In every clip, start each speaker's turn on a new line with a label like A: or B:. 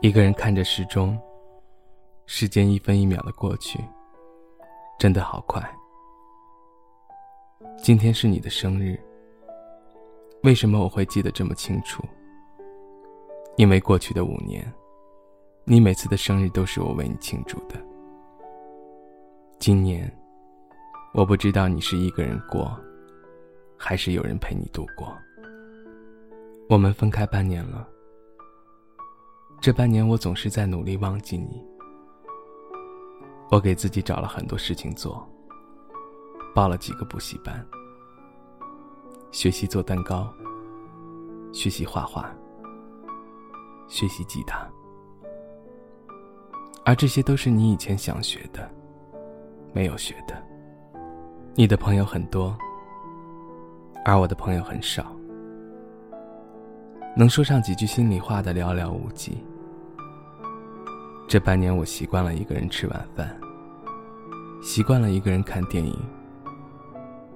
A: 一个人看着时钟，时间一分一秒的过去，真的好快。今天是你的生日，为什么我会记得这么清楚？因为过去的五年，你每次的生日都是我为你庆祝的。今年，我不知道你是一个人过，还是有人陪你度过。我们分开半年了。这半年，我总是在努力忘记你。我给自己找了很多事情做，报了几个补习班，学习做蛋糕，学习画画，学习吉他。而这些都是你以前想学的，没有学的。你的朋友很多，而我的朋友很少。能说上几句心里话的寥寥无几。这半年，我习惯了一个人吃晚饭，习惯了一个人看电影，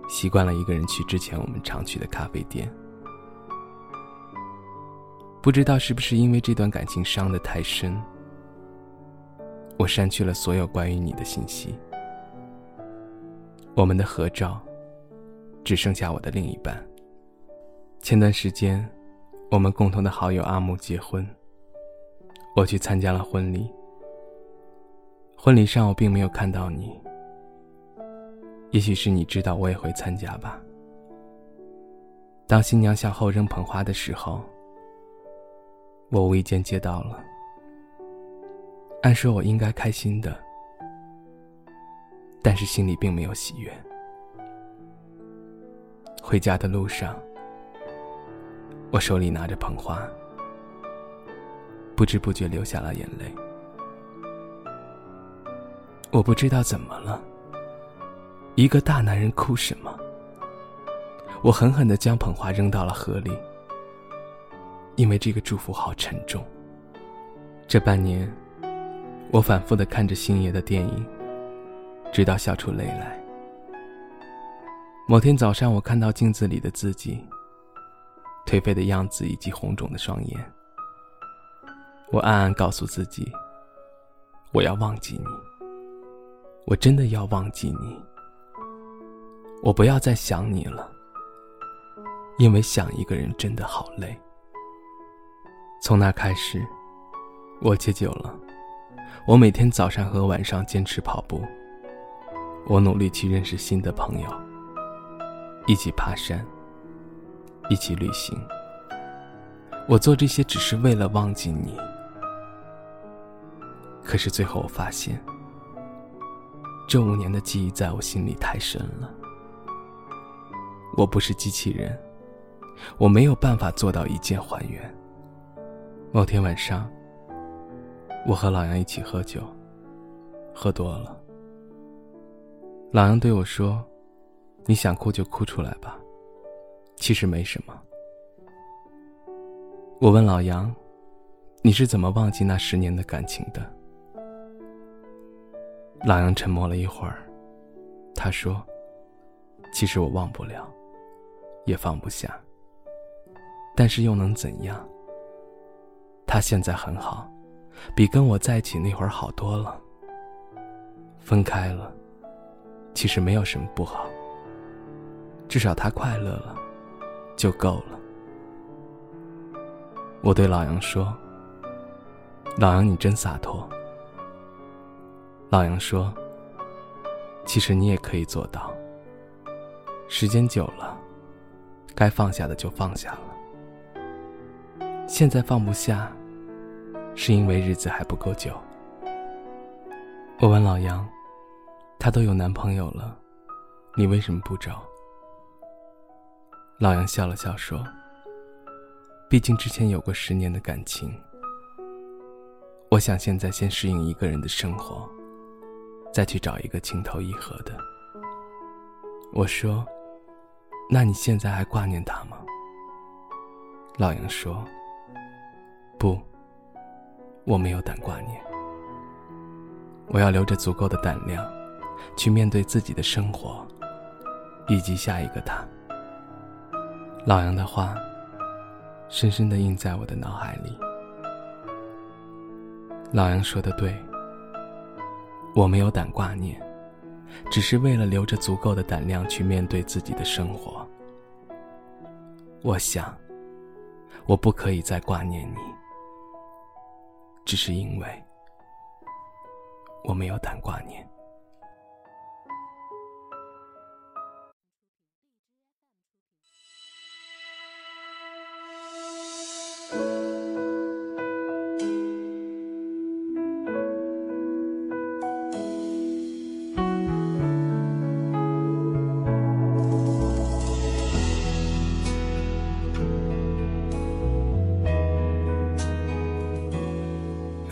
A: 习惯了一个人去之前我们常去的咖啡店。不知道是不是因为这段感情伤得太深，我删去了所有关于你的信息。我们的合照，只剩下我的另一半。前段时间。我们共同的好友阿木结婚，我去参加了婚礼。婚礼上我并没有看到你，也许是你知道我也会参加吧。当新娘向后扔捧花的时候，我无意间接到了。按说我应该开心的，但是心里并没有喜悦。回家的路上。我手里拿着捧花，不知不觉流下了眼泪。我不知道怎么了，一个大男人哭什么？我狠狠的将捧花扔到了河里，因为这个祝福好沉重。这半年，我反复的看着星爷的电影，直到笑出泪来。某天早上，我看到镜子里的自己。颓废的样子以及红肿的双眼，我暗暗告诉自己：我要忘记你，我真的要忘记你，我不要再想你了，因为想一个人真的好累。从那开始，我戒酒了，我每天早上和晚上坚持跑步，我努力去认识新的朋友，一起爬山。一起旅行，我做这些只是为了忘记你。可是最后我发现，这五年的记忆在我心里太深了。我不是机器人，我没有办法做到一键还原。某天晚上，我和老杨一起喝酒，喝多了。老杨对我说：“你想哭就哭出来吧。”其实没什么。我问老杨：“你是怎么忘记那十年的感情的？”老杨沉默了一会儿，他说：“其实我忘不了，也放不下。但是又能怎样？他现在很好，比跟我在一起那会儿好多了。分开了，其实没有什么不好，至少他快乐了。”就够了。我对老杨说：“老杨，你真洒脱。”老杨说：“其实你也可以做到。时间久了，该放下的就放下了。现在放不下，是因为日子还不够久。”我问老杨：“她都有男朋友了，你为什么不找？”老杨笑了笑说：“毕竟之前有过十年的感情，我想现在先适应一个人的生活，再去找一个情投意合的。”我说：“那你现在还挂念他吗？”老杨说：“不，我没有胆挂念。我要留着足够的胆量，去面对自己的生活，以及下一个他。”老杨的话，深深的印在我的脑海里。老杨说的对，我没有胆挂念，只是为了留着足够的胆量去面对自己的生活。我想，我不可以再挂念你，只是因为我没有胆挂念。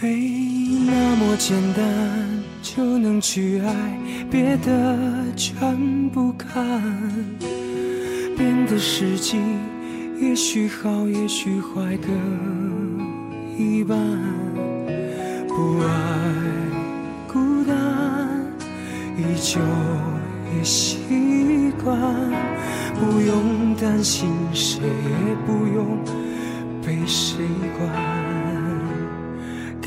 B: 没那么简单就能去爱，别的全不看。变的时机也许好，也许坏各一半。不爱孤单，依旧也习惯。不用担心，谁也不用被谁管。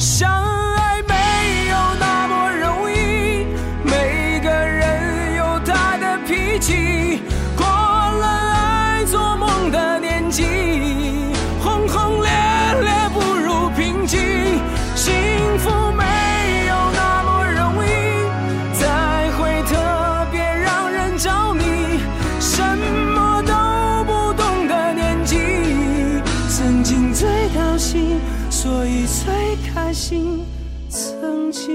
B: 相爱开心，曾经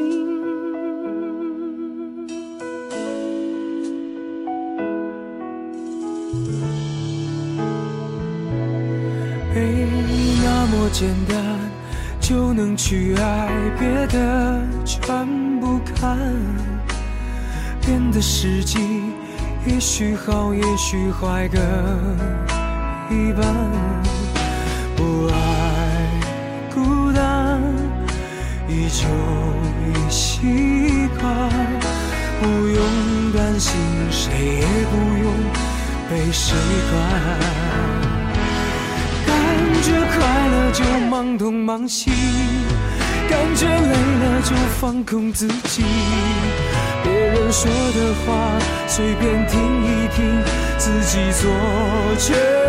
B: 没那么简单就能去爱，别的全不看。变的时机，也许好，也许坏各一半。不爱就已习惯，不用担心，谁也不用被谁管。感觉快乐就忙东忙西，感觉累了就放空自己。别人说的话随便听一听，自己做决定。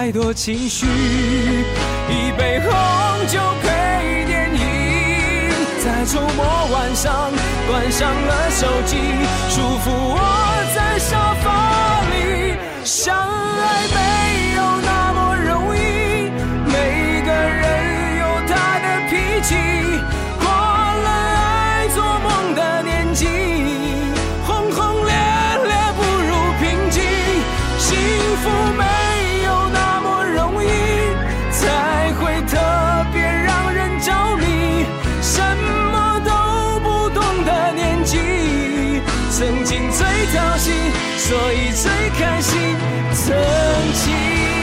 B: 太多情绪。一杯红酒配电影，在周末晚上关上了手机，舒服窝在沙发里，相爱没有那么容易，每个人有他的脾气，记忆曾经最掏心，所以最开心。曾经。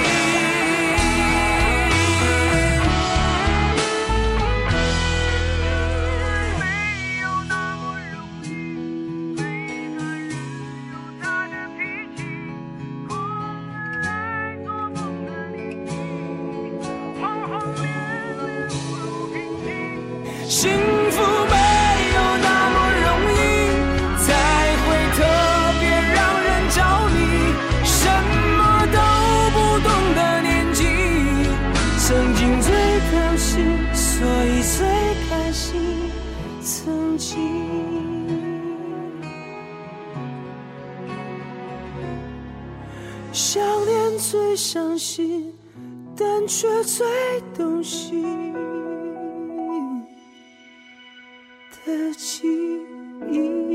B: 你最开心，曾经想念，最伤心，但却最动心的记忆。